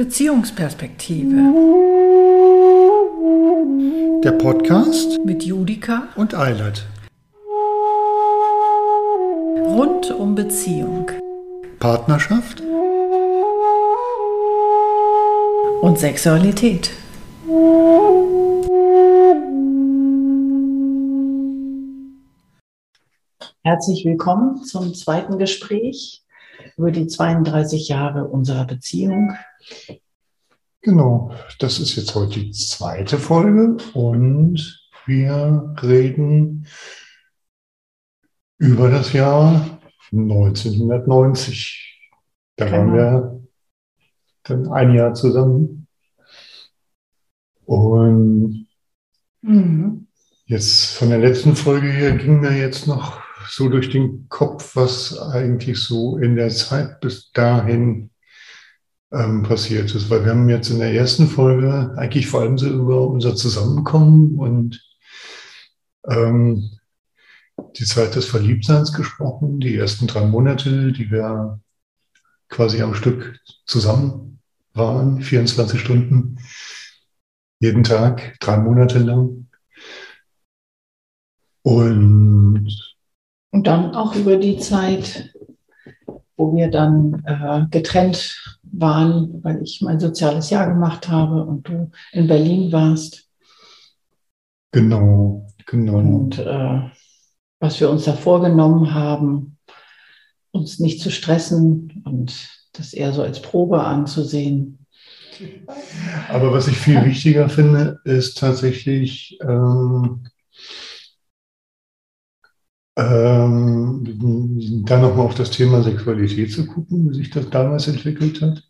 Beziehungsperspektive. Der Podcast mit Judika und Eilert. Rund um Beziehung. Partnerschaft und Sexualität. Herzlich willkommen zum zweiten Gespräch über die 32 Jahre unserer Beziehung. Genau, das ist jetzt heute die zweite Folge und wir reden über das Jahr 1990. Da genau. waren wir dann ein Jahr zusammen. Und mhm. jetzt von der letzten Folge her ging mir jetzt noch so durch den Kopf, was eigentlich so in der Zeit bis dahin ähm, passiert ist. Weil wir haben jetzt in der ersten Folge eigentlich vor allem so über unser Zusammenkommen und ähm, die Zeit des Verliebtseins gesprochen, die ersten drei Monate, die wir quasi am Stück zusammen waren, 24 Stunden, jeden Tag, drei Monate lang. Und und dann auch über die Zeit, wo wir dann äh, getrennt waren, weil ich mein soziales Jahr gemacht habe und du in Berlin warst. Genau, genau. Und äh, was wir uns da vorgenommen haben, uns nicht zu stressen und das eher so als Probe anzusehen. Aber was ich viel wichtiger finde, ist tatsächlich ähm, ähm, dann nochmal auf das Thema Sexualität zu gucken, wie sich das damals entwickelt hat,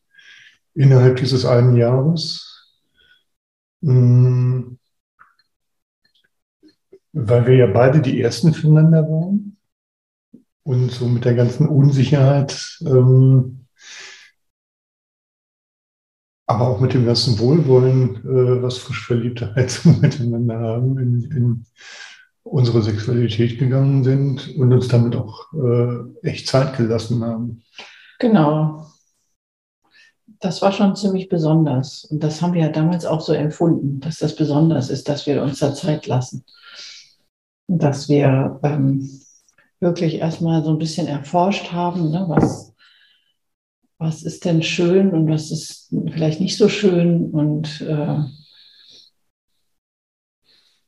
innerhalb dieses einen Jahres. Ähm, weil wir ja beide die Ersten füreinander waren und so mit der ganzen Unsicherheit, ähm, aber auch mit dem ganzen Wohlwollen, äh, was frisch Verliebte halt so miteinander haben in, in unsere Sexualität gegangen sind und uns damit auch äh, echt Zeit gelassen haben. Genau. Das war schon ziemlich besonders. Und das haben wir ja damals auch so empfunden, dass das besonders ist, dass wir uns da Zeit lassen. Dass wir ähm, wirklich erstmal so ein bisschen erforscht haben, ne, was, was ist denn schön und was ist vielleicht nicht so schön und äh,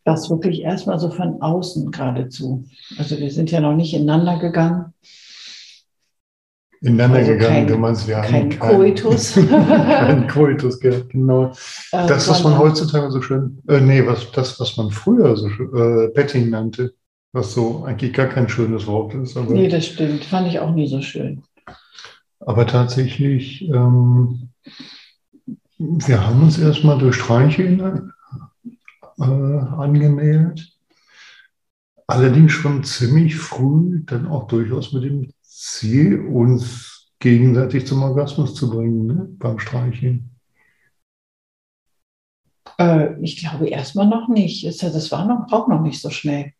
das wirklich erstmal so von außen geradezu. Also wir sind ja noch nicht ineinander gegangen. Ineinander also gegangen, kein, du meinst, wir kein haben kein Koitus. kein Koitus, genau. Äh, das, was man heutzutage so schön, äh, nee, was, das, was man früher so äh, Petting nannte, was so eigentlich gar kein schönes Wort ist. Aber, nee, das stimmt. Fand ich auch nie so schön. Aber tatsächlich, ähm, wir haben uns erstmal durch Streiche äh, angemeldet. Allerdings schon ziemlich früh, dann auch durchaus mit dem Ziel, uns gegenseitig zum Orgasmus zu bringen ne? beim Streicheln. Äh, ich glaube erstmal noch nicht. Das war noch, auch noch nicht so schnell.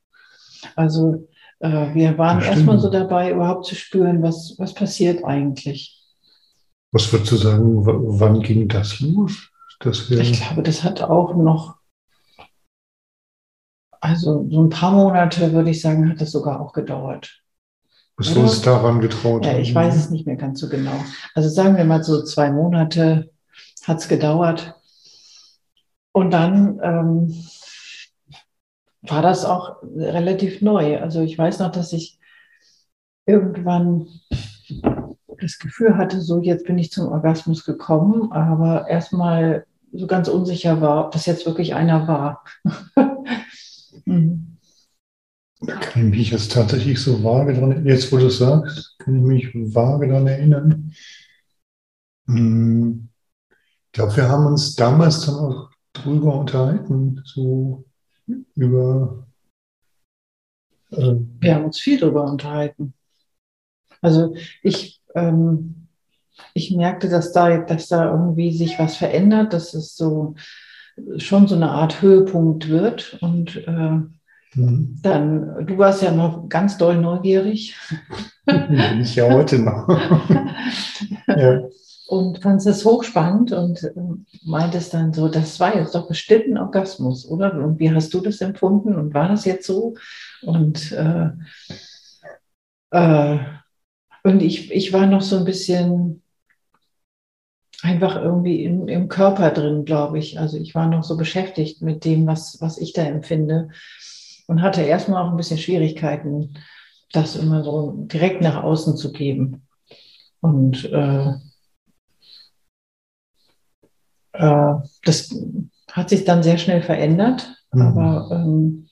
Also äh, wir waren erstmal so dabei, überhaupt zu spüren, was, was passiert eigentlich. Was würdest du sagen, wann ging das los? ich glaube, das hat auch noch also so ein paar Monate, würde ich sagen, hat das sogar auch gedauert. Bis wir uns daran getraut Ja, ich weiß es nicht mehr ganz so genau. Also sagen wir mal so zwei Monate hat es gedauert. Und dann ähm, war das auch relativ neu. Also ich weiß noch, dass ich irgendwann das Gefühl hatte, so jetzt bin ich zum Orgasmus gekommen, aber erstmal so ganz unsicher war, ob das jetzt wirklich einer war. Mhm. Da kann ich mich jetzt tatsächlich so vage dran, jetzt wo du es sagst, kann ich mich vage daran erinnern. Hm. Ich glaube, wir haben uns damals dann auch drüber unterhalten, so über. Äh, wir haben uns viel drüber unterhalten. Also ich, ähm, ich merkte, dass da, dass da irgendwie sich was verändert, dass es so schon so eine Art Höhepunkt wird. Und äh, mhm. dann, du warst ja noch ganz doll neugierig. Bin ich ja heute noch. ja. und fand es hochspannend und äh, meinte es dann so, das war jetzt doch bestimmt ein Orgasmus, oder? Und wie hast du das empfunden und war das jetzt so? Und, äh, äh, und ich, ich war noch so ein bisschen einfach irgendwie im, im Körper drin, glaube ich. Also ich war noch so beschäftigt mit dem, was, was ich da empfinde und hatte erstmal auch ein bisschen Schwierigkeiten, das immer so direkt nach außen zu geben. Und äh, äh, das hat sich dann sehr schnell verändert. Mhm. Aber ähm,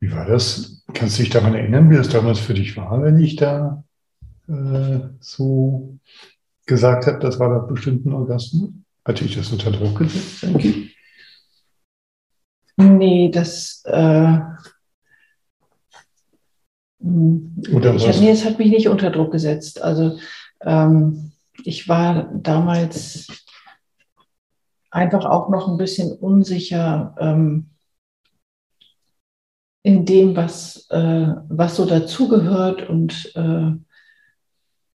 wie war das? Kannst du dich daran erinnern, wie das damals für dich war, wenn ich da äh, so gesagt habe, das war doch bestimmt ein Orgasmus? Hatte ich das unter Druck gesetzt, denke ich? Nee, das. Äh, Oder ich, was? Nee, es hat mich nicht unter Druck gesetzt. Also, ähm, ich war damals einfach auch noch ein bisschen unsicher ähm, in dem, was, äh, was so dazugehört. Und äh,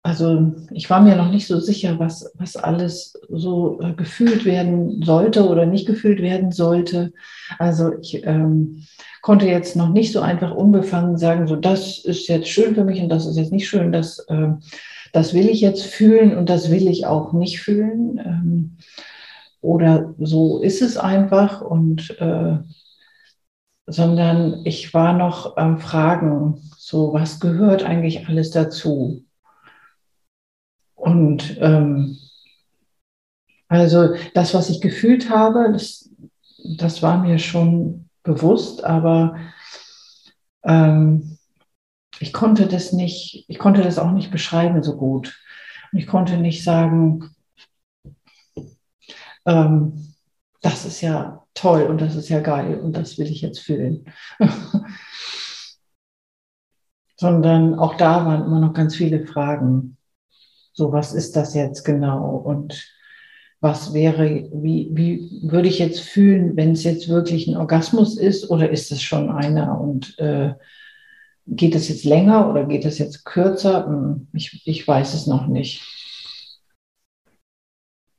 also ich war mir noch nicht so sicher, was, was alles so äh, gefühlt werden sollte oder nicht gefühlt werden sollte. Also ich ähm, konnte jetzt noch nicht so einfach unbefangen sagen, so das ist jetzt schön für mich und das ist jetzt nicht schön, das, äh, das will ich jetzt fühlen und das will ich auch nicht fühlen. Ähm, oder so ist es einfach und äh, sondern ich war noch am Fragen, so was gehört eigentlich alles dazu? Und ähm, also das, was ich gefühlt habe, das, das war mir schon bewusst, aber ähm, ich konnte das nicht, ich konnte das auch nicht beschreiben so gut. Und ich konnte nicht sagen, ähm, das ist ja toll und das ist ja geil und das will ich jetzt fühlen. Sondern auch da waren immer noch ganz viele Fragen. So, was ist das jetzt genau? Und was wäre, wie, wie würde ich jetzt fühlen, wenn es jetzt wirklich ein Orgasmus ist oder ist es schon einer? Und äh, geht es jetzt länger oder geht es jetzt kürzer? Hm, ich, ich weiß es noch nicht.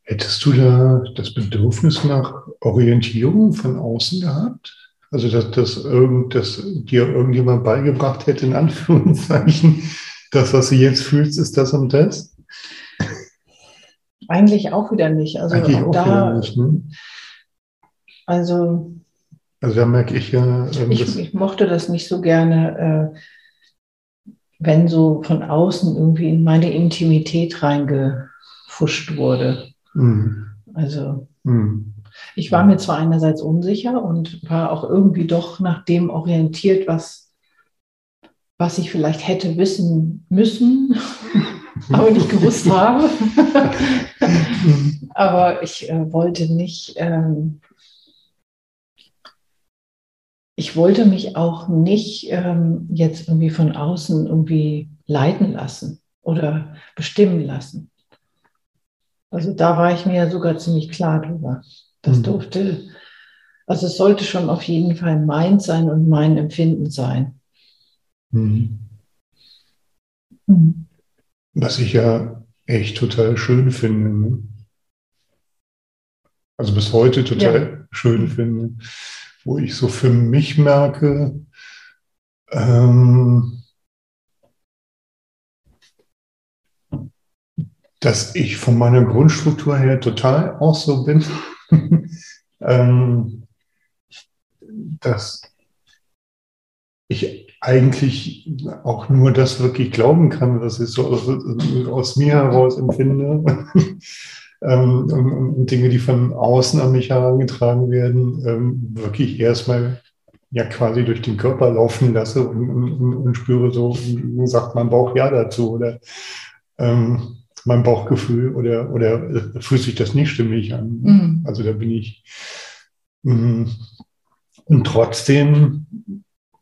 Hättest du da das Bedürfnis nach Orientierung von außen gehabt? Also, dass, dass, irgend, dass dir irgendjemand beigebracht hätte, in Anführungszeichen, das, was du jetzt fühlst, ist das und das? Eigentlich auch wieder nicht. Also, Eigentlich auch da, wieder nicht, ne? Also, also da merke ich ja. Ähm, ich, ich, mochte das nicht so gerne, äh, wenn so von außen irgendwie in meine Intimität reingefuscht wurde. Mhm. Also mhm. ich war mir zwar einerseits unsicher und war auch irgendwie doch nach dem orientiert, was, was ich vielleicht hätte wissen müssen, aber nicht gewusst habe. aber ich äh, wollte nicht, ähm, ich wollte mich auch nicht ähm, jetzt irgendwie von außen irgendwie leiten lassen oder bestimmen lassen. Also da war ich mir ja sogar ziemlich klar drüber. Das mhm. durfte, also es sollte schon auf jeden Fall mein sein und mein Empfinden sein. Mhm. Mhm. Was ich ja echt total schön finde. Also bis heute total ja. schön finde. Wo ich so für mich merke, ähm, dass ich von meiner Grundstruktur her total auch so bin, ähm, dass ich eigentlich auch nur das wirklich glauben kann, was ich so aus, aus mir heraus empfinde. ähm, und, und, Dinge, die von außen an mich herangetragen werden, ähm, wirklich erstmal ja quasi durch den Körper laufen lasse und, und, und spüre so, sagt mein Bauch ja dazu. Oder ähm, mein Bauchgefühl oder, oder äh, fühlt sich das nicht stimmig an. Mhm. Also da bin ich. Mh, und trotzdem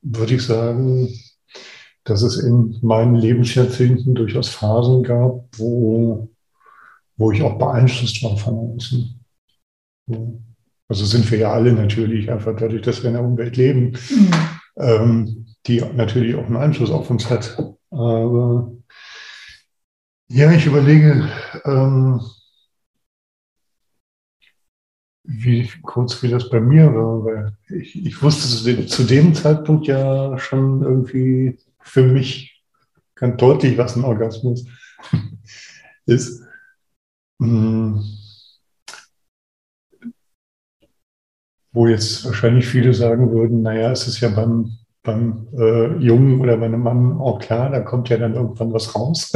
würde ich sagen, dass es in meinen Lebensjahrzehnten durchaus Phasen gab, wo, wo ich auch beeinflusst war von außen. Also sind wir ja alle natürlich, einfach dadurch, dass wir in der Umwelt leben, mhm. ähm, die natürlich auch einen Einfluss auf uns hat. Aber Ja, ich überlege, ähm, wie kurz wie das bei mir war, weil ich, ich wusste zu dem Zeitpunkt ja schon irgendwie für mich ganz deutlich, was ein Orgasmus ist. Hm. Wo jetzt wahrscheinlich viele sagen würden, naja, es ist ja beim, beim äh, Jungen oder bei einem Mann auch klar, da kommt ja dann irgendwann was raus.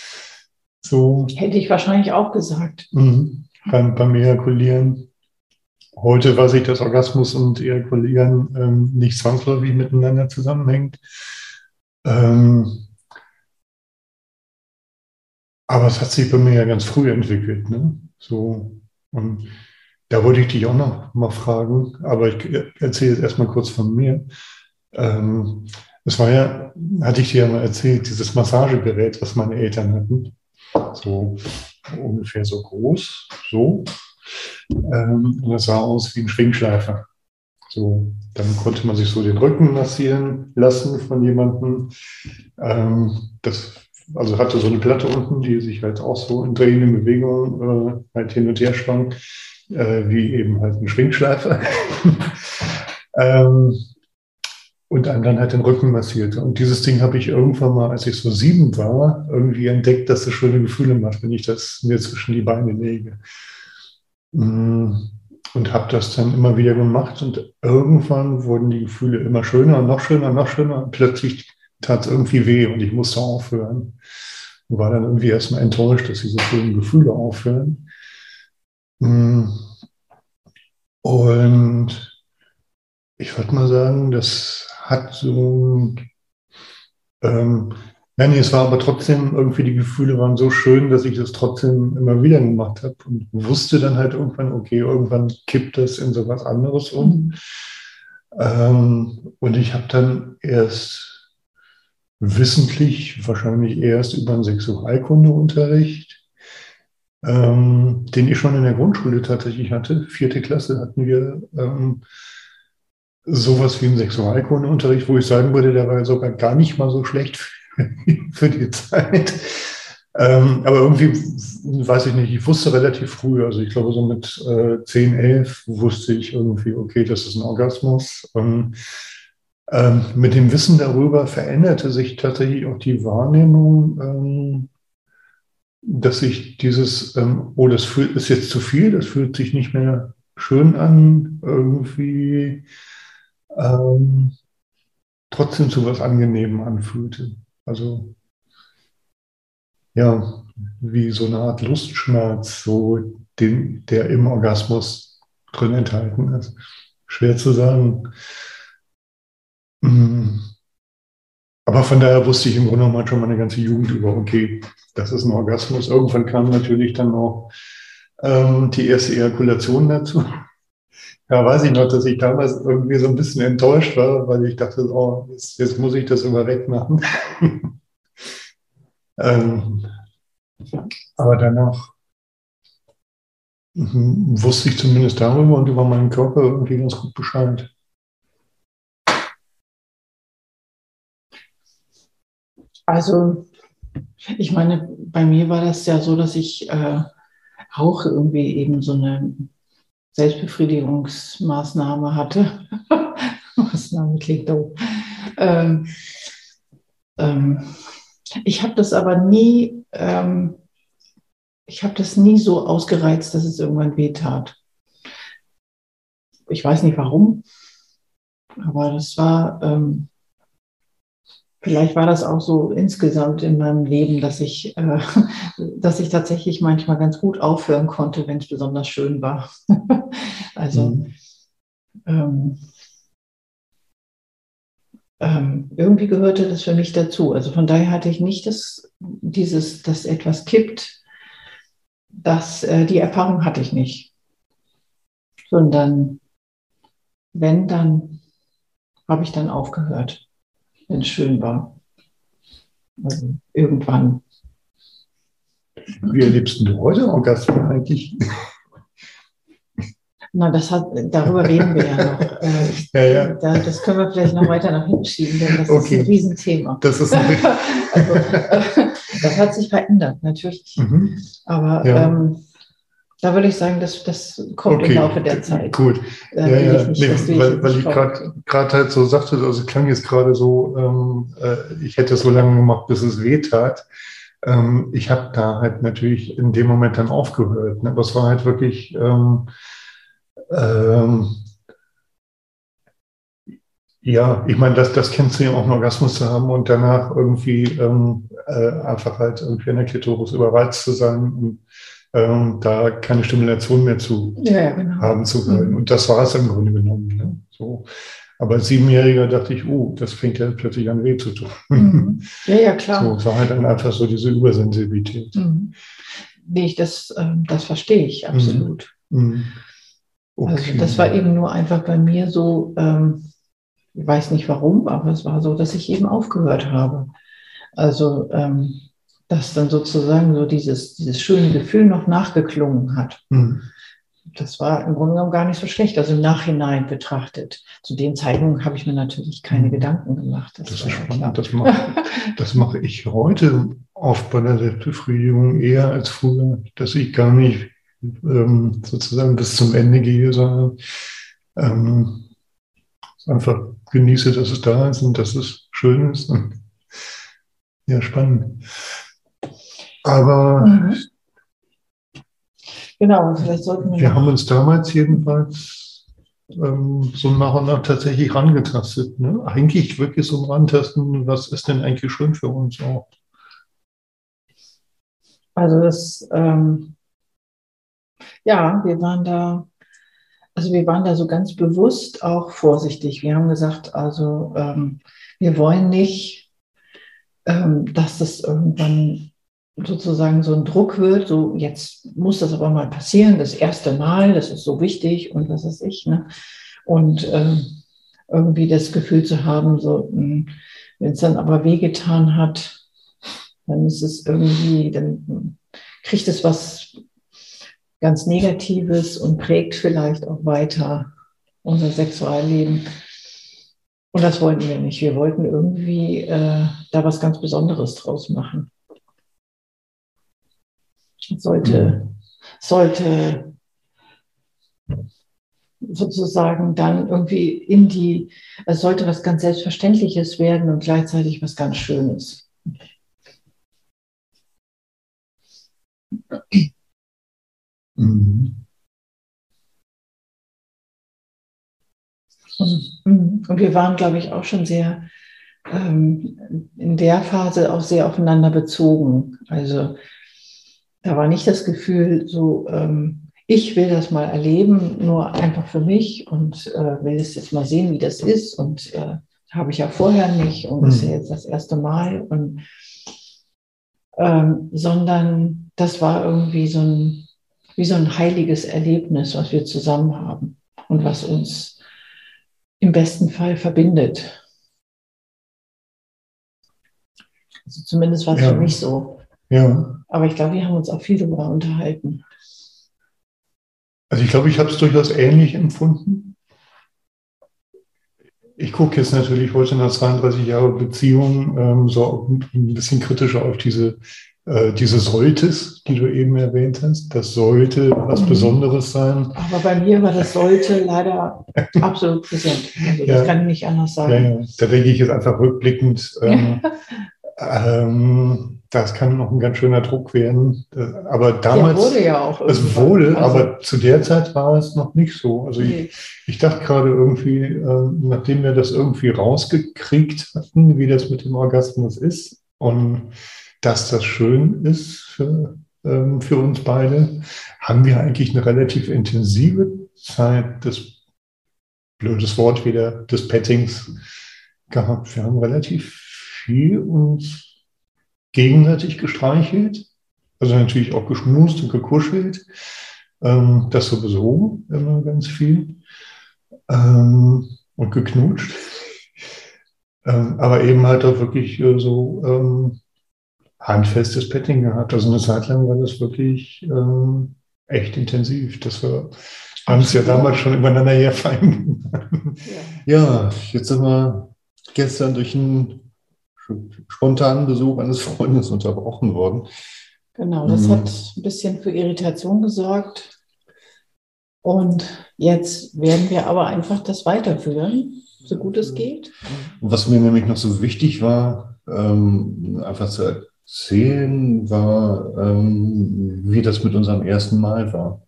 so. Hätte ich wahrscheinlich auch gesagt. Mhm beim, beim Ejakulieren. Heute weiß ich, dass Orgasmus und Ejakulieren ähm, nicht zwangsläufig miteinander zusammenhängt. Ähm, aber es hat sich bei mir ja ganz früh entwickelt. Ne? So, und da wollte ich dich auch noch mal fragen, aber ich erzähle jetzt erstmal kurz von mir. Ähm, es war ja, hatte ich dir ja mal erzählt, dieses Massagegerät, was meine Eltern hatten. So ungefähr so groß, so. Ähm, und das sah aus wie ein Schwingschleifer. So, dann konnte man sich so den Rücken massieren lassen von jemandem. Ähm, das also hatte so eine Platte unten, die sich halt auch so in drehenden Bewegungen äh, halt hin und her schwang, äh, wie eben halt ein Schwingschleifer. ähm, und einem dann halt den Rücken massierte. Und dieses Ding habe ich irgendwann mal, als ich so sieben war, irgendwie entdeckt, dass es schöne Gefühle macht, wenn ich das mir zwischen die Beine lege. Mm, und habe das dann immer wieder gemacht und irgendwann wurden die Gefühle immer schöner und noch schöner und noch schöner und plötzlich tat es irgendwie weh und ich musste aufhören. Und war dann irgendwie erstmal enttäuscht, dass diese schönen Gefühle aufhören. Mm. Und ich würde mal sagen, das hat so, ähm, ja, nee, es war aber trotzdem irgendwie, die Gefühle waren so schön, dass ich das trotzdem immer wieder gemacht habe und wusste dann halt irgendwann, okay, irgendwann kippt das in so was anderes um. Ähm, und ich habe dann erst wissentlich, wahrscheinlich erst über einen Sexualkundeunterricht, ähm, den ich schon in der Grundschule tatsächlich hatte, vierte Klasse hatten wir, ähm, sowas wie ein Sexualkundeunterricht, wo ich sagen würde, der war sogar gar nicht mal so schlecht für die Zeit. Ähm, aber irgendwie, weiß ich nicht, ich wusste relativ früh, also ich glaube so mit äh, 10, 11 wusste ich irgendwie, okay, das ist ein Orgasmus. Ähm, ähm, mit dem Wissen darüber veränderte sich tatsächlich auch die Wahrnehmung, ähm, dass ich dieses, ähm, oh, das fühlt, ist jetzt zu viel, das fühlt sich nicht mehr schön an, irgendwie ähm, trotzdem zu was Angenehmem anfühlte. Also ja, wie so eine Art Lustschmerz, so den, der im Orgasmus drin enthalten ist. Schwer zu sagen. Mm. Aber von daher wusste ich im Grunde genommen schon meine ganze Jugend über, okay, das ist ein Orgasmus. Irgendwann kam natürlich dann auch ähm, die erste Ejakulation dazu. Ja, weiß ich noch, dass ich damals irgendwie so ein bisschen enttäuscht war, weil ich dachte, oh, jetzt, jetzt muss ich das immer wegmachen. ähm, aber danach mhm, wusste ich zumindest darüber und über meinen Körper irgendwie ganz gut Bescheid. Also, ich meine, bei mir war das ja so, dass ich äh, auch irgendwie eben so eine Selbstbefriedigungsmaßnahme hatte. Maßnahme klingt doof. Ähm, ähm, ich habe das aber nie, ähm, ich habe das nie so ausgereizt, dass es irgendwann weh tat. Ich weiß nicht warum, aber das war, ähm, Vielleicht war das auch so insgesamt in meinem Leben, dass ich, äh, dass ich tatsächlich manchmal ganz gut aufhören konnte, wenn es besonders schön war. also mhm. ähm, ähm, irgendwie gehörte das für mich dazu. Also von daher hatte ich nicht das, dieses, dass etwas kippt. Das, äh, die Erfahrung hatte ich nicht. Sondern wenn, dann habe ich dann aufgehört wenn es schön war. Also irgendwann. Wie erlebst du heute Orgasmen eigentlich? Na, das hat, darüber reden wir ja noch. Äh, ja, ja. Da, das können wir vielleicht noch weiter nach hinten schieben, denn das okay. ist ein Riesenthema. Das ist ein also, äh, das hat sich verändert, natürlich. Mhm. Aber ja. ähm, da würde ich sagen, das, das kommt okay. im Laufe der Zeit. Gut. Ja, ja. Nicht, nee, weil, weil ich gerade halt so sagte, also es klang jetzt gerade so, ähm, äh, ich hätte es so lange gemacht, bis es weh tat. Ähm, ich habe da halt natürlich in dem Moment dann aufgehört. Ne? Aber es war halt wirklich, ähm, ähm, ja, ich meine, das, das kennst du ja auch, einen Orgasmus zu haben und danach irgendwie ähm, äh, einfach halt irgendwie an der Klitoris überreizt zu sein und ähm, da keine Stimulation mehr zu ja, genau. haben zu wollen. Mhm. Und das war es im Grunde genommen. Ne? So. Aber als Siebenjähriger dachte ich, oh, das fängt ja plötzlich an weh zu tun. Mhm. Ja, ja, klar. So, es war halt dann einfach so diese Übersensibilität. Mhm. Nee, das, äh, das verstehe ich absolut. Mhm. mhm. Okay. Also das war eben nur einfach bei mir so, ähm, ich weiß nicht warum, aber es war so, dass ich eben aufgehört habe. Also, ähm, dass dann sozusagen so dieses, dieses schöne Gefühl noch nachgeklungen hat. Mhm. Das war im Grunde genommen gar nicht so schlecht, also im Nachhinein betrachtet. Zu den Zeitungen habe ich mir natürlich keine mhm. Gedanken gemacht. Das, das ist spannend. Das mache, das mache ich heute oft bei der Selbstbefriedigung eher als früher, dass ich gar nicht ähm, sozusagen bis zum Ende gehe, sondern ähm, einfach genieße, dass es da ist und dass es schön ist. Ja, spannend. Aber mhm. genau, vielleicht sollten wir. Wir haben uns damals jedenfalls ähm, so nach und nach tatsächlich rangetastet. Ne? Eigentlich wirklich so rantasten, was ist denn eigentlich schön für uns auch? Also das ähm, ja, wir waren da, also wir waren da so ganz bewusst auch vorsichtig. Wir haben gesagt, also ähm, wir wollen nicht, ähm, dass das irgendwann sozusagen so ein Druck wird, so jetzt muss das aber mal passieren, das erste Mal, das ist so wichtig und was weiß ich. Ne? Und ähm, irgendwie das Gefühl zu haben, so, hm, wenn es dann aber wehgetan hat, dann ist es irgendwie, dann kriegt es was ganz Negatives und prägt vielleicht auch weiter unser Sexualleben. Und das wollten wir nicht. Wir wollten irgendwie äh, da was ganz Besonderes draus machen. Sollte, sollte sozusagen dann irgendwie in die, es sollte was ganz Selbstverständliches werden und gleichzeitig was ganz Schönes. Mhm. Und, und, wir waren, glaube ich, auch schon sehr ähm, in der Phase auch sehr aufeinander bezogen. Also da war nicht das Gefühl, so ähm, ich will das mal erleben, nur einfach für mich und äh, will es jetzt mal sehen, wie das ist. Und äh, habe ich ja vorher nicht und mhm. ist ja jetzt das erste Mal. Und, ähm, sondern das war irgendwie so ein wie so ein heiliges Erlebnis, was wir zusammen haben und was uns im besten Fall verbindet. Also zumindest war es ja. für mich so. Ja. Aber ich glaube, wir haben uns auch viel darüber unterhalten. Also ich glaube, ich habe es durchaus ähnlich empfunden. Ich gucke jetzt natürlich heute nach 32 Jahren Beziehung ähm, so ein bisschen kritischer auf diese äh, diese Solltes, die du eben erwähnt hast, das sollte was mhm. Besonderes sein. Aber bei mir war das sollte leider absolut präsent. Also das ja. kann ich nicht anders sagen. Ja, ja. Da denke ich jetzt einfach rückblickend, ähm, ähm, das kann noch ein ganz schöner Druck werden. Aber damals. Ja, wurde ja auch. Es wurde, also, aber zu der Zeit war es noch nicht so. Also nee. ich, ich dachte gerade irgendwie, äh, nachdem wir das irgendwie rausgekriegt hatten, wie das mit dem Orgasmus ist und dass das schön ist für, ähm, für uns beide, haben wir eigentlich eine relativ intensive Zeit des, blödes Wort wieder, des Pettings gehabt. Wir haben relativ viel uns gegenseitig gestreichelt, also natürlich auch geschmust und gekuschelt. Ähm, das sowieso immer ganz viel. Ähm, und geknutscht. Ähm, aber eben halt auch wirklich äh, so ähm, handfestes Petting gehabt. Also eine Zeit lang war das wirklich ähm, echt intensiv. Das war haben es ja damals schon übereinander herfallen. Ja. ja, jetzt sind wir gestern durch einen spontanen Besuch eines Freundes unterbrochen worden. Genau, das mhm. hat ein bisschen für Irritation gesorgt. Und jetzt werden wir aber einfach das weiterführen, so gut es geht. Was mir nämlich noch so wichtig war, ähm, einfach zu erzählen, war, ähm, wie das mit unserem ersten Mal war.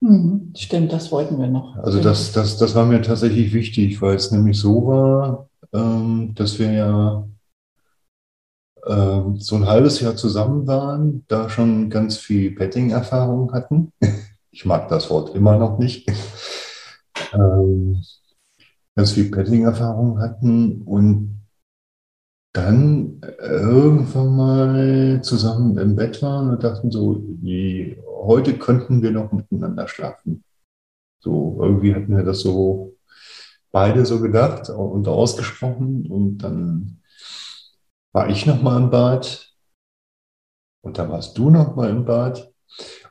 Mhm, stimmt, das wollten wir noch. Also das, das, das war mir tatsächlich wichtig, weil es nämlich so war, ähm, dass wir ja ähm, so ein halbes Jahr zusammen waren, da schon ganz viel Petting-Erfahrung hatten. Ich mag das Wort immer noch nicht. Ähm, ganz viel Petting-Erfahrung hatten und dann irgendwann mal zusammen im Bett waren und dachten so, wie, heute könnten wir noch miteinander schlafen. So, irgendwie hatten wir das so beide so gedacht und ausgesprochen und dann war ich noch mal im Bad und dann warst du noch mal im Bad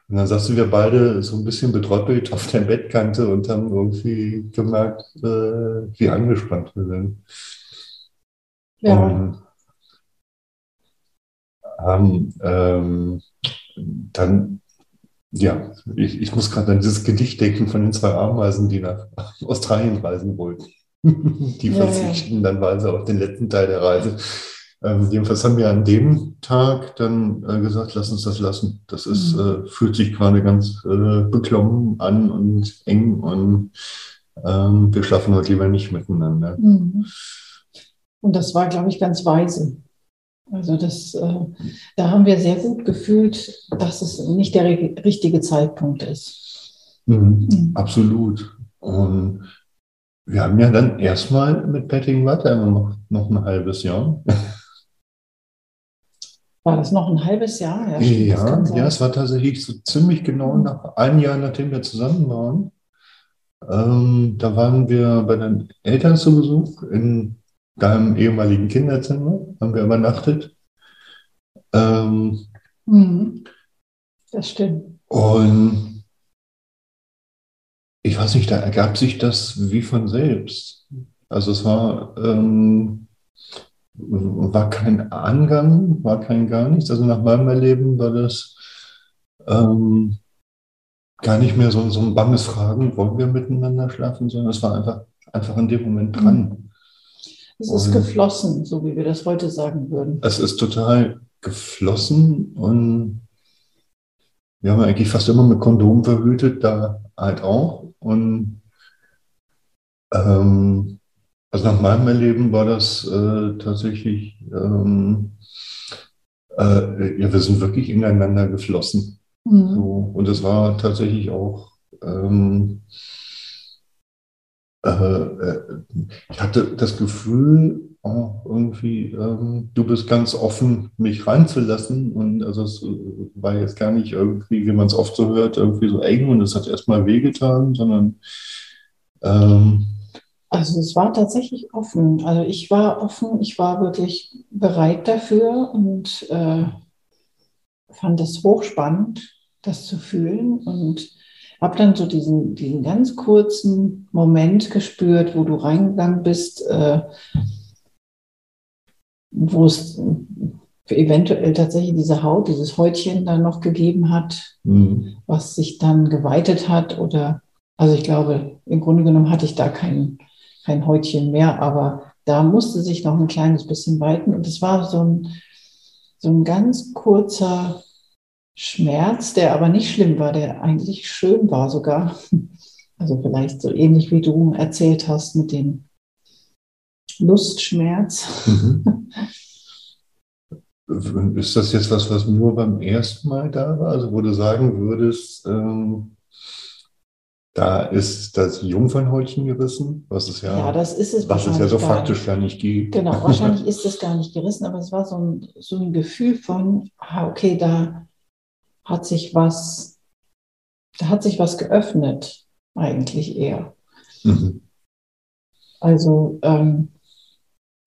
und dann saßen wir beide so ein bisschen bedröppelt auf der Bettkante und haben irgendwie gemerkt, äh, wie angespannt wir sind. Ja. Und haben ähm, dann, ja, ich, ich muss gerade an dieses Gedicht denken von den zwei Ameisen, die nach Australien reisen wollten. die verzichten ja, ja. dann weise auf den letzten Teil der Reise. Ähm, jedenfalls haben wir an dem Tag dann äh, gesagt, lass uns das lassen. Das ist, mhm. äh, fühlt sich gerade ganz äh, beklommen an und eng und ähm, wir schlafen heute lieber nicht miteinander. Mhm. Und das war, glaube ich, ganz weise. Also das, äh, da haben wir sehr gut gefühlt, dass es nicht der richtige Zeitpunkt ist. Mhm. Mhm. Absolut. Und wir haben ja dann erstmal mit Petting weiter noch, noch ein halbes Jahr. War das noch ein halbes Jahr? Ja, ja, ja, es war tatsächlich so ziemlich genau nach einem Jahr, nachdem wir zusammen waren. Ähm, da waren wir bei den Eltern zu Besuch in deinem ehemaligen Kinderzimmer, haben wir übernachtet. Ähm, mhm. Das stimmt. Und ich weiß nicht, da ergab sich das wie von selbst. Also es war ähm, war kein Angang, war kein gar nichts. Also nach meinem Erleben war das ähm, gar nicht mehr so, so ein banges Fragen, wollen wir miteinander schlafen, sondern es war einfach, einfach in dem Moment dran. Es ist geflossen, so wie wir das heute sagen würden. Es ist total geflossen und wir haben eigentlich fast immer mit Kondom verhütet, da halt auch. Und ähm, also nach meinem Erleben war das äh, tatsächlich, ähm, äh, ja, wir sind wirklich ineinander geflossen. Mhm. So, und es war tatsächlich auch, ähm, äh, äh ich hatte das Gefühl, oh, irgendwie, ähm, du bist ganz offen, mich reinzulassen. Und also es war jetzt gar nicht irgendwie, wie man es oft so hört, irgendwie so eng und es hat erstmal wehgetan, sondern ähm, also es war tatsächlich offen. Also ich war offen, ich war wirklich bereit dafür und äh, fand es hochspannend, das zu fühlen und habe dann so diesen, diesen ganz kurzen Moment gespürt, wo du reingegangen bist, äh, wo es eventuell tatsächlich diese Haut, dieses Häutchen dann noch gegeben hat, mhm. was sich dann geweitet hat oder also ich glaube, im Grunde genommen hatte ich da keinen kein Häutchen mehr, aber da musste sich noch ein kleines bisschen weiten. Und es war so ein, so ein ganz kurzer Schmerz, der aber nicht schlimm war, der eigentlich schön war sogar. Also vielleicht so ähnlich wie du erzählt hast mit dem Lustschmerz. Mhm. Ist das jetzt was, was nur beim ersten Mal da war? Also wo du sagen würdest, ähm, da ist das Jungfernhäutchen gerissen, was es ja, ja das ist es was es ja so faktisch gar nicht gibt. Genau, wahrscheinlich ist es gar nicht gerissen, aber es war so ein, so ein Gefühl von, ah, okay, da hat sich was, da hat sich was geöffnet, eigentlich eher. Mhm. Also ähm,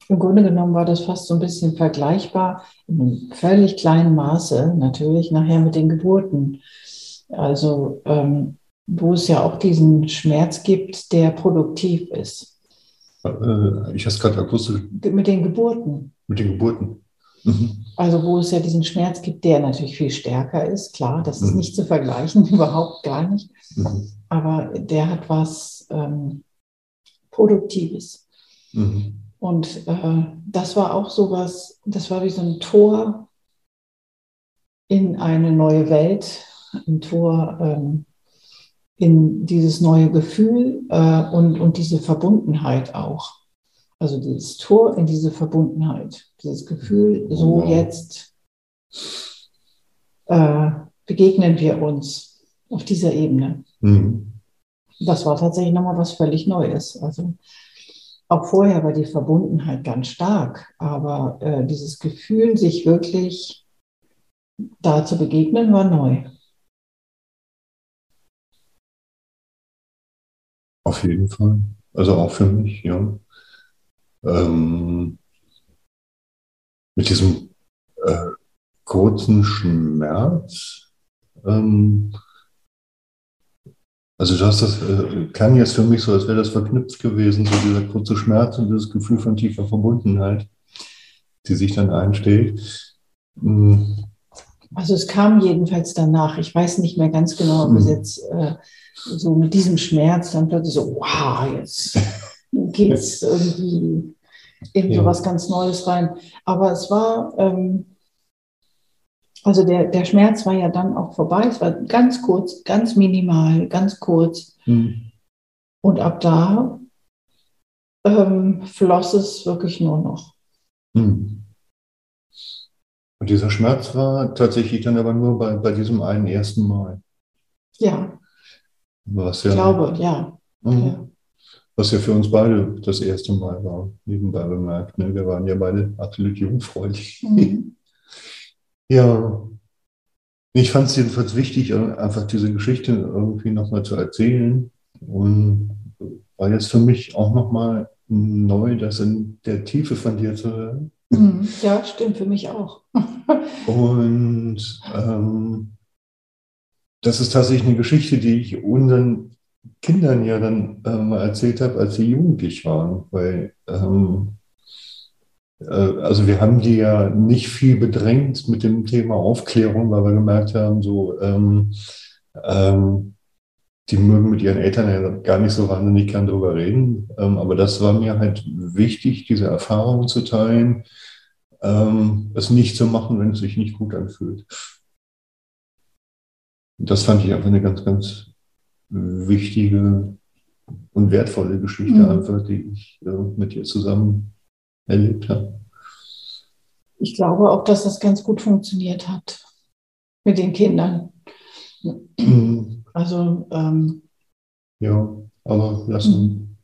im Grunde genommen war das fast so ein bisschen vergleichbar, in einem völlig kleinen Maße, natürlich nachher mit den Geburten. Also ähm, wo es ja auch diesen Schmerz gibt, der produktiv ist. Äh, ich habe es gerade akustisch. Mit den Geburten. Mit den Geburten. Mhm. Also wo es ja diesen Schmerz gibt, der natürlich viel stärker ist, klar, das ist mhm. nicht zu vergleichen, überhaupt gar nicht. Mhm. Aber der hat was ähm, Produktives. Mhm. Und äh, das war auch so was, das war wie so ein Tor in eine neue Welt, ein Tor ähm, in dieses neue Gefühl äh, und, und diese Verbundenheit auch. Also dieses Tor in diese Verbundenheit, dieses Gefühl, so jetzt äh, begegnen wir uns auf dieser Ebene. Mhm. Das war tatsächlich nochmal was völlig Neues. Also auch vorher war die Verbundenheit ganz stark, aber äh, dieses Gefühl, sich wirklich da zu begegnen, war neu. Auf jeden Fall. Also auch für mich, ja. Ähm, mit diesem äh, kurzen Schmerz. Ähm, also du hast das, äh, klang jetzt für mich so, als wäre das verknüpft gewesen, so dieser kurze Schmerz und dieses Gefühl von tiefer Verbundenheit, die sich dann einstellt. Mhm. Also es kam jedenfalls danach. Ich weiß nicht mehr ganz genau, ob es hm. jetzt äh, so mit diesem Schmerz dann plötzlich so, wow, jetzt geht es irgendwie in so was ganz Neues rein. Aber es war, ähm, also der, der Schmerz war ja dann auch vorbei. Es war ganz kurz, ganz minimal, ganz kurz. Mhm. Und ab da ähm, floss es wirklich nur noch. Mhm. Und dieser Schmerz war tatsächlich dann aber nur bei, bei diesem einen ersten Mal. Ja. Was ja ich glaube, ja. Mhm. ja. Was ja für uns beide das erste Mal war, nebenbei bemerkt. Ne? Wir waren ja beide absolut jungfräulich. Mhm. ja. Ich fand es jedenfalls wichtig, einfach diese Geschichte irgendwie nochmal zu erzählen. Und war jetzt für mich auch nochmal neu, das in der Tiefe von dir zu hören. Mhm. Ja, stimmt, für mich auch. und ähm, das ist tatsächlich eine Geschichte, die ich unseren Kindern ja dann äh, mal erzählt habe, als sie jugendlich waren. Weil, ähm, äh, also wir haben die ja nicht viel bedrängt mit dem Thema Aufklärung, weil wir gemerkt haben, so, ähm, ähm, die mögen mit ihren Eltern ja gar nicht so wahnsinnig gern drüber reden. Ähm, aber das war mir halt wichtig, diese Erfahrungen zu teilen, ähm, es nicht zu machen, wenn es sich nicht gut anfühlt. Das fand ich einfach eine ganz, ganz wichtige und wertvolle Geschichte, mhm. einfach, die ich äh, mit dir zusammen erlebt habe. Ich glaube auch, dass das ganz gut funktioniert hat mit den Kindern. Mhm. Also ähm, ja, aber lassen.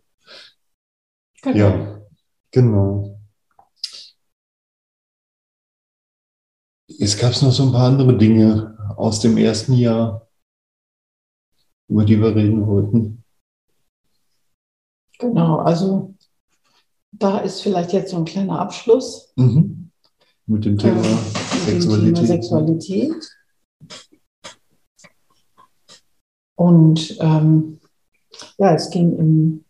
Genau. Ja, genau. Es gab noch so ein paar andere Dinge aus dem ersten Jahr, über die wir reden wollten. Genau, also da ist vielleicht jetzt so ein kleiner Abschluss. Mhm. Mit dem Thema äh, Sexualität. Thema Sexualität. Und ähm, ja, es ging im,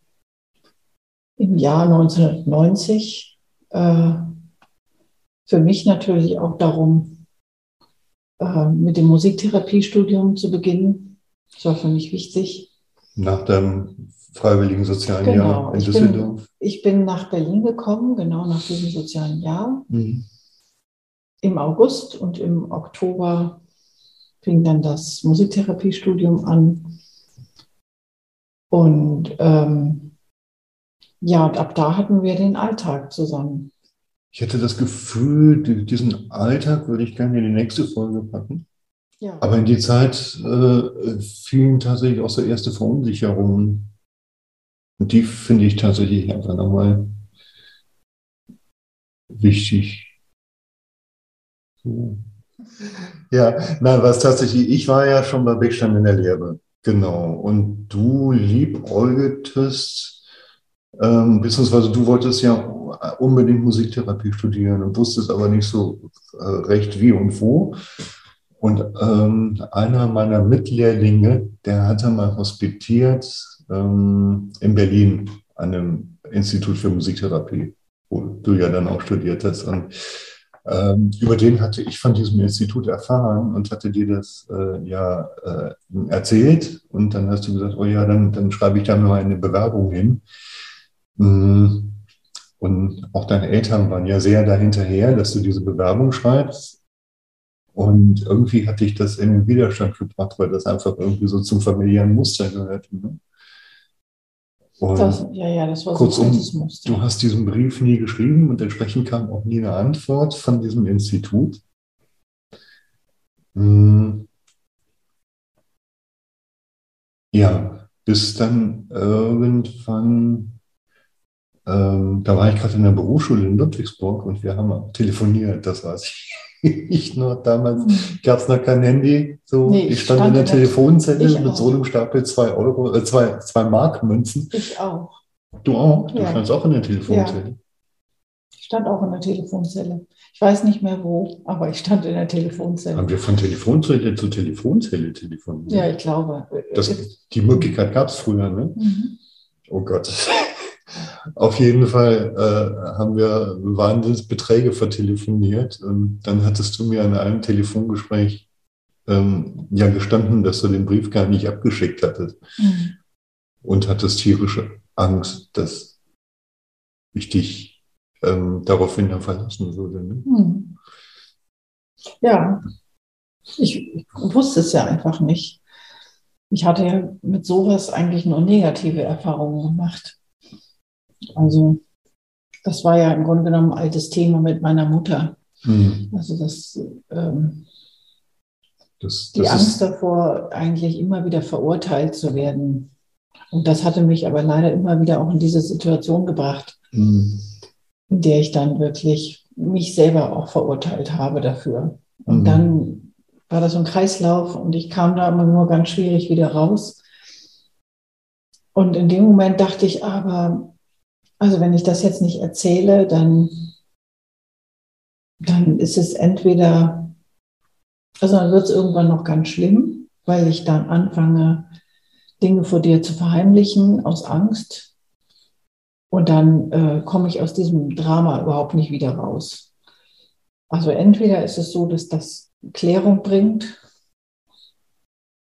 im Jahr 1990 äh, für mich natürlich auch darum, äh, mit dem Musiktherapiestudium zu beginnen. Das war für mich wichtig. Nach dem freiwilligen sozialen genau. Jahr in ich Düsseldorf? Bin, ich bin nach Berlin gekommen, genau nach diesem sozialen Jahr. Mhm. Im August und im Oktober fing dann das Musiktherapiestudium an. Und ähm, ja, und ab da hatten wir den Alltag zusammen. Ich hätte das Gefühl, diesen Alltag würde ich gerne in die nächste Folge packen. Ja. Aber in die Zeit äh, fielen tatsächlich auch so erste Verunsicherungen. Und die finde ich tatsächlich einfach nochmal wichtig. So. Ja, nein, was tatsächlich, ich war ja schon bei Bechstein in der Lehre. Genau. Und du liebäugeltest, ähm, beziehungsweise du wolltest ja unbedingt Musiktherapie studieren und wusstest aber nicht so äh, recht wie und wo. Und ähm, einer meiner Mitlehrlinge, der hatte mal hospitiert ähm, in Berlin an einem Institut für Musiktherapie, wo du ja dann auch studiert hast. Und ähm, über den hatte ich von diesem Institut erfahren und hatte dir das äh, ja äh, erzählt. Und dann hast du gesagt, oh ja, dann, dann schreibe ich da mal eine Bewerbung hin. Mm. Und auch deine Eltern waren ja sehr dahinterher, dass du diese Bewerbung schreibst. Und irgendwie hatte ich das in den Widerstand gebracht, weil das einfach irgendwie so zum familiären Muster gehört. Ne? Das, ja, ja, das war kurzum, so. Du hast diesen Brief nie geschrieben und entsprechend kam auch nie eine Antwort von diesem Institut. Hm. Ja, bis dann irgendwann, ähm, da war ich gerade in der Berufsschule in Ludwigsburg und wir haben telefoniert, das weiß ich. ich noch damals, mhm. gab es noch kein Handy. So, nee, ich stand, stand in der Telefonzelle mit so einem Stapel zwei Euro, äh, zwei, zwei Markmünzen. Ich auch. Du auch? Du ja. standst auch in der Telefonzelle. Ja. Ich stand auch in der Telefonzelle. Ich weiß nicht mehr wo, aber ich stand in der Telefonzelle. Haben wir von Telefonzelle zu Telefonzelle telefoniert? Ja, ich glaube. Das, die Möglichkeit gab es früher, ne? Mhm. Oh Gott. Auf jeden Fall äh, haben wir Wahnsinnsbeträge vertelefoniert. Und dann hattest du mir in einem Telefongespräch ähm, ja gestanden, dass du den Brief gar nicht abgeschickt hattest. Mhm. Und hattest tierische Angst, dass ich dich ähm, daraufhin dann verlassen würde. Ne? Mhm. Ja, ich, ich wusste es ja einfach nicht. Ich hatte ja mit sowas eigentlich nur negative Erfahrungen gemacht. Also das war ja im Grunde genommen ein altes Thema mit meiner Mutter. Mhm. Also das, ähm, das, das die Angst davor, eigentlich immer wieder verurteilt zu werden. Und das hatte mich aber leider immer wieder auch in diese Situation gebracht, mhm. in der ich dann wirklich mich selber auch verurteilt habe dafür. Und mhm. dann war das so ein Kreislauf und ich kam da immer nur ganz schwierig wieder raus. Und in dem Moment dachte ich aber, also wenn ich das jetzt nicht erzähle, dann, dann ist es entweder, also dann wird es irgendwann noch ganz schlimm, weil ich dann anfange, Dinge vor dir zu verheimlichen aus Angst. Und dann äh, komme ich aus diesem Drama überhaupt nicht wieder raus. Also entweder ist es so, dass das Klärung bringt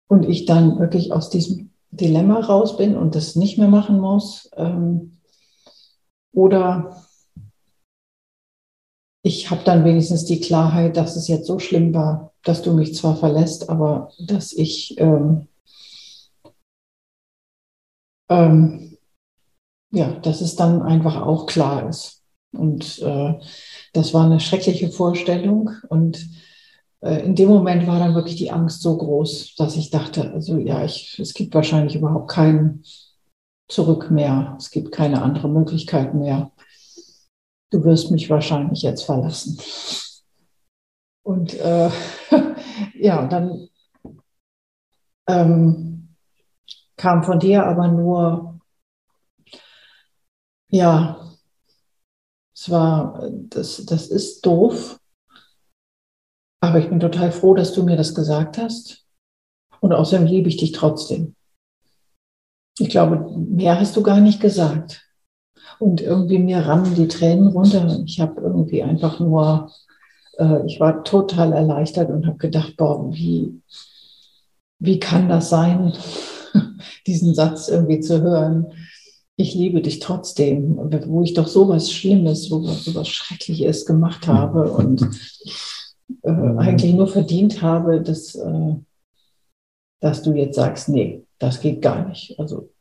und ich dann wirklich aus diesem Dilemma raus bin und das nicht mehr machen muss. Ähm, oder ich habe dann wenigstens die Klarheit, dass es jetzt so schlimm war, dass du mich zwar verlässt, aber dass ich ähm, ähm, ja, dass es dann einfach auch klar ist. Und äh, das war eine schreckliche Vorstellung. Und äh, in dem Moment war dann wirklich die Angst so groß, dass ich dachte, also ja, ich, es gibt wahrscheinlich überhaupt keinen Zurück mehr. Es gibt keine andere Möglichkeit mehr. Du wirst mich wahrscheinlich jetzt verlassen. Und äh, ja, dann ähm, kam von dir aber nur, ja, es war, das, das ist doof, aber ich bin total froh, dass du mir das gesagt hast. Und außerdem liebe ich dich trotzdem. Ich glaube, mehr hast du gar nicht gesagt. Und irgendwie mir rammen die Tränen runter. Ich habe irgendwie einfach nur, äh, ich war total erleichtert und habe gedacht, boah, wie, wie kann das sein, diesen Satz irgendwie zu hören? Ich liebe dich trotzdem, wo ich doch sowas Schlimmes, sowas, sowas Schreckliches gemacht habe und äh, eigentlich nur verdient habe, dass, äh, dass du jetzt sagst, nee, das geht gar nicht. Also.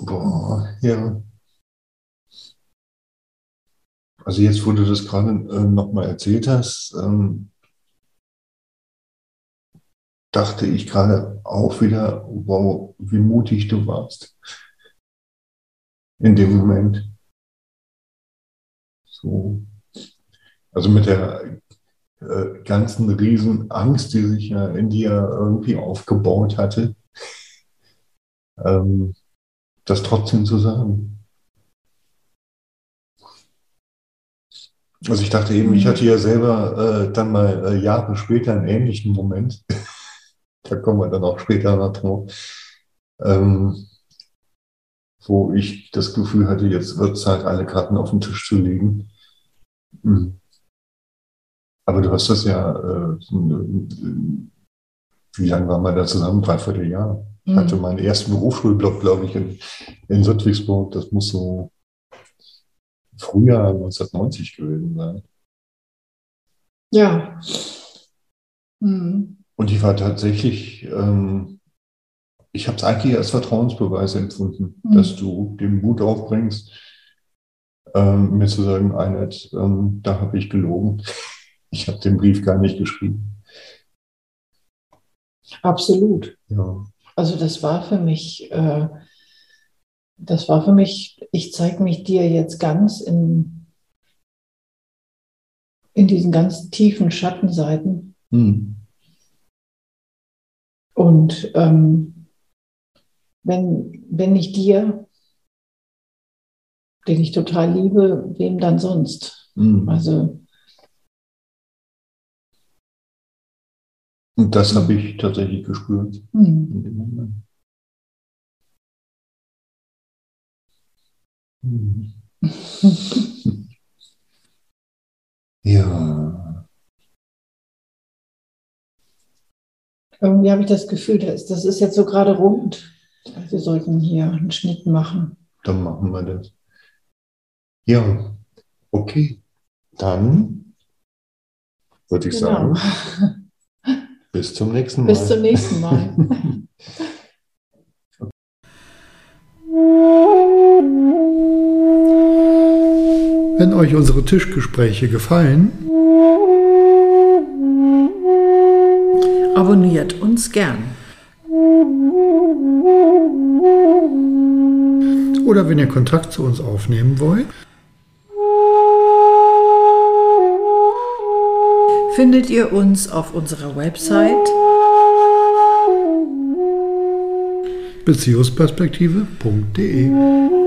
Boah, ja. Also jetzt, wo du das gerade äh, nochmal erzählt hast, ähm, dachte ich gerade auch wieder, wow, wie mutig du warst. In dem Moment. So. Also mit der äh, ganzen Riesenangst, die sich ja in dir irgendwie aufgebaut hatte, ähm, das trotzdem zu sagen. Also ich dachte eben, ich hatte ja selber äh, dann mal äh, Jahre später einen ähnlichen Moment. da kommen wir dann auch später noch drauf. Ähm, wo ich das Gefühl hatte, jetzt wird Zeit, alle Karten auf den Tisch zu legen. Mhm. Aber du hast das ja, äh, wie lange waren wir da zusammen? Dreiviertel Jahr. Ich hatte mhm. meinen ersten Berufsschulblock, glaube ich, in, in Ludwigsburg. Das muss so Frühjahr 1990 gewesen sein. Ja. Mhm. Und die war tatsächlich, ähm, ich habe es eigentlich als Vertrauensbeweis empfunden, mhm. dass du den Mut aufbringst, ähm, mir zu sagen, Einheit, ähm, da habe ich gelogen. Ich habe den Brief gar nicht geschrieben. Absolut. Ja. Also das war für mich, äh, das war für mich, ich zeige mich dir jetzt ganz in, in diesen ganz tiefen Schattenseiten. Mhm. Und ähm, wenn, wenn nicht dir, den ich total liebe, wem dann sonst? Mhm. Also Und das habe ich tatsächlich gespürt mhm. in dem Moment. Mhm. ja. Irgendwie habe ich das Gefühl, das, das ist jetzt so gerade rund. Wir sollten hier einen Schnitt machen. Dann machen wir das. Ja, okay. Dann würde ich genau. sagen. Bis zum nächsten Mal. Bis zum nächsten Mal. Wenn euch unsere Tischgespräche gefallen, abonniert uns gern. Oder wenn ihr Kontakt zu uns aufnehmen wollt, findet ihr uns auf unserer Website beziehungsperspektive.de.